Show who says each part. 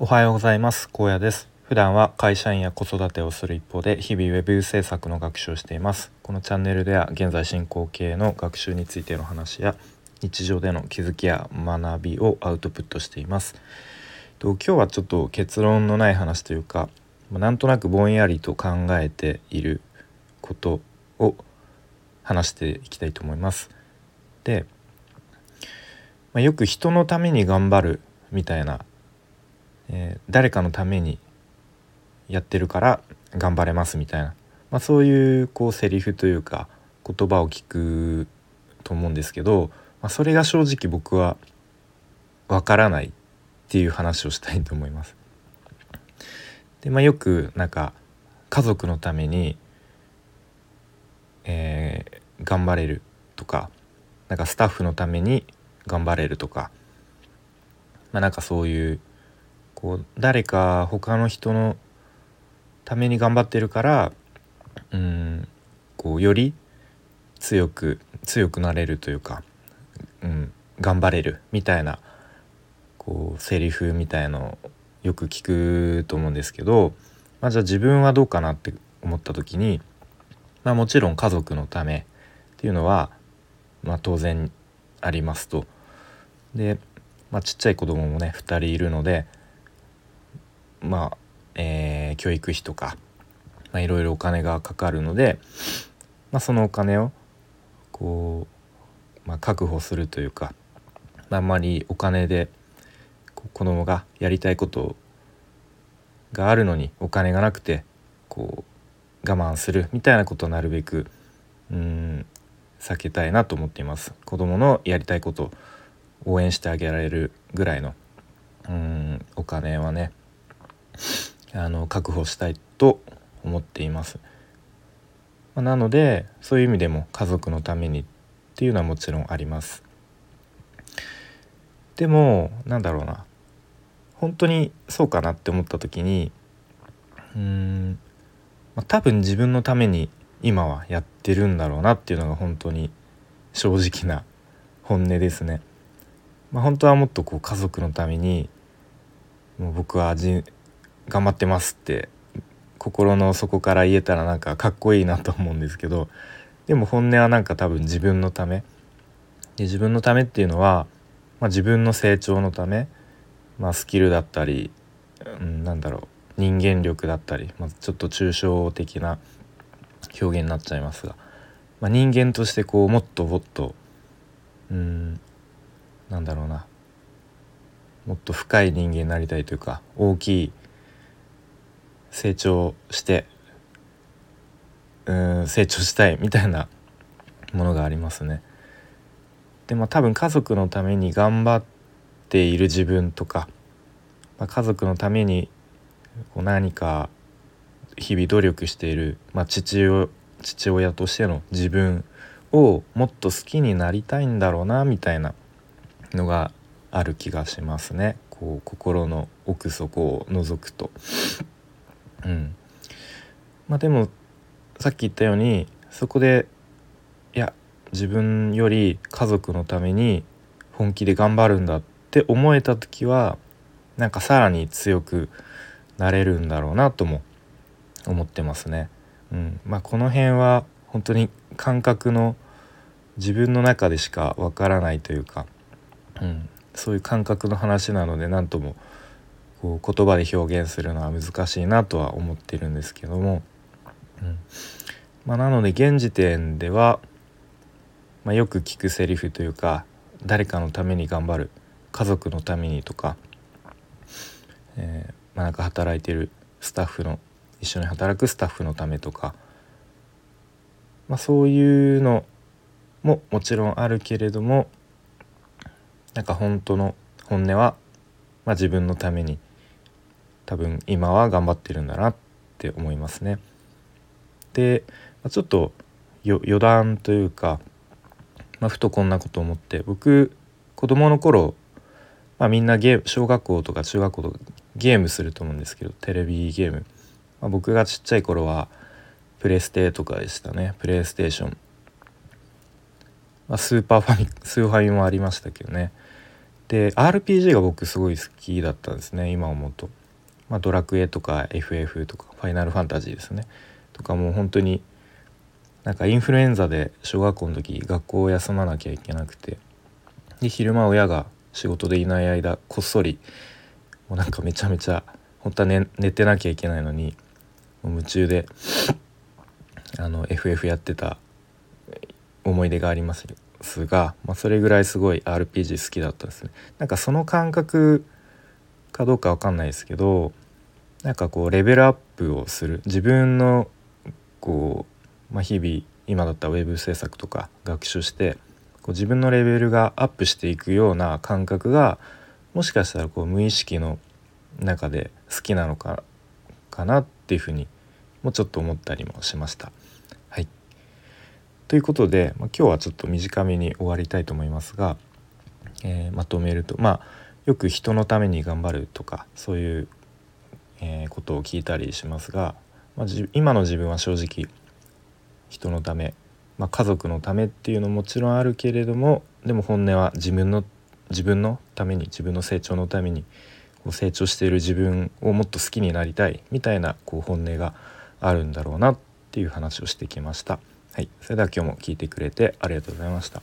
Speaker 1: おはようございます。高野です。普段は会社員や子育てをする一方で日々ウェブ制作の学習をしています。このチャンネルでは現在進行形の学習についての話や日常での気づきや学びをアウトプットしています。と今日はちょっと結論のない話というかなんとなくぼんやりと考えていることを話していきたいと思います。で、ま、よく人のために頑張るみたいなえー、誰かのためにやってるから頑張れますみたいな、まあ、そういうこうセリフというか言葉を聞くと思うんですけど、まあ、それが正直僕はわからないっていう話をしたいと思います。でまあ、よくなんか家族のために、えー、頑張れるとかなんかスタッフのために頑張れるとか、まあ、なんかそういうこう誰か他の人のために頑張ってるからうんこうより強く強くなれるというか、うん、頑張れるみたいなこうセリフみたいのよく聞くと思うんですけど、まあ、じゃあ自分はどうかなって思った時に、まあ、もちろん家族のためっていうのは、まあ、当然ありますと。で、まあ、ちっちゃい子供もね2人いるのでまあ、えー、教育費とか、まあ、いろいろお金がかかるので、まあ、そのお金をこう、まあ、確保するというか、あんまりお金で子供がやりたいことがあるのにお金がなくてこう我慢するみたいなことをなるべくうん避けたいなと思っています。子供のやりたいことを応援してあげられるぐらいのうんお金はね。あの確保したいと思っています。まあ、なのでそういう意味でも家族のためにっていうのはもちろんあります。でもなんだろうな本当にそうかなって思った時にうーん、まあ、多分自分のために今はやってるんだろうなっていうのが本当に正直な本音ですね。まあ、本当はもっとこう家族のためにもう僕は頑張ってますって心の底から言えたらなんかかっこいいなと思うんですけどでも本音はなんか多分自分のため。で自分のためっていうのは、まあ、自分の成長のため、まあ、スキルだったり、うん、なんだろう人間力だったり、まあ、ちょっと抽象的な表現になっちゃいますが、まあ、人間としてこうもっともっとうんなんだろうなもっと深い人間になりたいというか大きい成長してうん成長したいみたいなものがありますね。でまあ多分家族のために頑張っている自分とか、まあ、家族のためにこう何か日々努力している、まあ、父親父親としての自分をもっと好きになりたいんだろうなみたいなのがある気がしますね。こう心の奥底を覗くと。うん。まあでもさっき言ったようにそこでいや自分より家族のために本気で頑張るんだって思えた時はなんかさらに強くなれるんだろうなとも思ってますね。うん。まあ、この辺は本当に感覚の自分の中でしかわからないというか、うん、そういう感覚の話なので何ともこう言葉で表現するのは難しいなとは思ってるんですけども、うん。まあ、なので現時点では、まあ、よく聞くセリフというか誰かのために頑張る家族のためにとか、えー、まあ、なんか働いてるスタッフの一緒に働くスタッフのためとか、まあ、そういうのももちろんあるけれどもなんか本当の本音は、まあ、自分のために多分今は頑張ってるんだなって思いますね。でちょっと余談というか、まあ、ふとこんなこと思って僕子供の頃、まあ、みんなゲーム小学校とか中学校とかゲームすると思うんですけどテレビゲーム、まあ、僕がちっちゃい頃はプレステとかでしたねプレイステーション、まあ、スーパーファミスーファミもありましたけどねで RPG が僕すごい好きだったんですね今思うと。まあ、ドラクエとか FF とかファイナルファンタジーですねとかもう本当になんかインフルエンザで小学校の時学校を休まなきゃいけなくてで昼間親が仕事でいない間こっそりもうなんかめちゃめちゃ本当は寝寝てなきゃいけないのに夢中であの FF やってた思い出がありますが、まあ、それぐらいすごい RPG 好きだったんですね。なんかその感覚かどうかわかんないですけどなんかこうレベルアップをする自分のこう、まあ、日々今だったらウェブ制作とか学習してこう自分のレベルがアップしていくような感覚がもしかしたらこう無意識の中で好きなのかかなっていうふうにもうちょっと思ったりもしました。はい、ということで、まあ、今日はちょっと短めに終わりたいと思いますが、えー、まとめるとまあよく人のために頑張るとかそういう、え、ことを聞いたりしますが、まあ、今の自分は正直人のため、まあ、家族のためっていうのももちろんあるけれどもでも本音は自分の自分のために自分の成長のためにこう成長している自分をもっと好きになりたいみたいなこう本音があるんだろうなっていう話をしてきました。はい、それでは今日も聞いてくれてありがとうございました。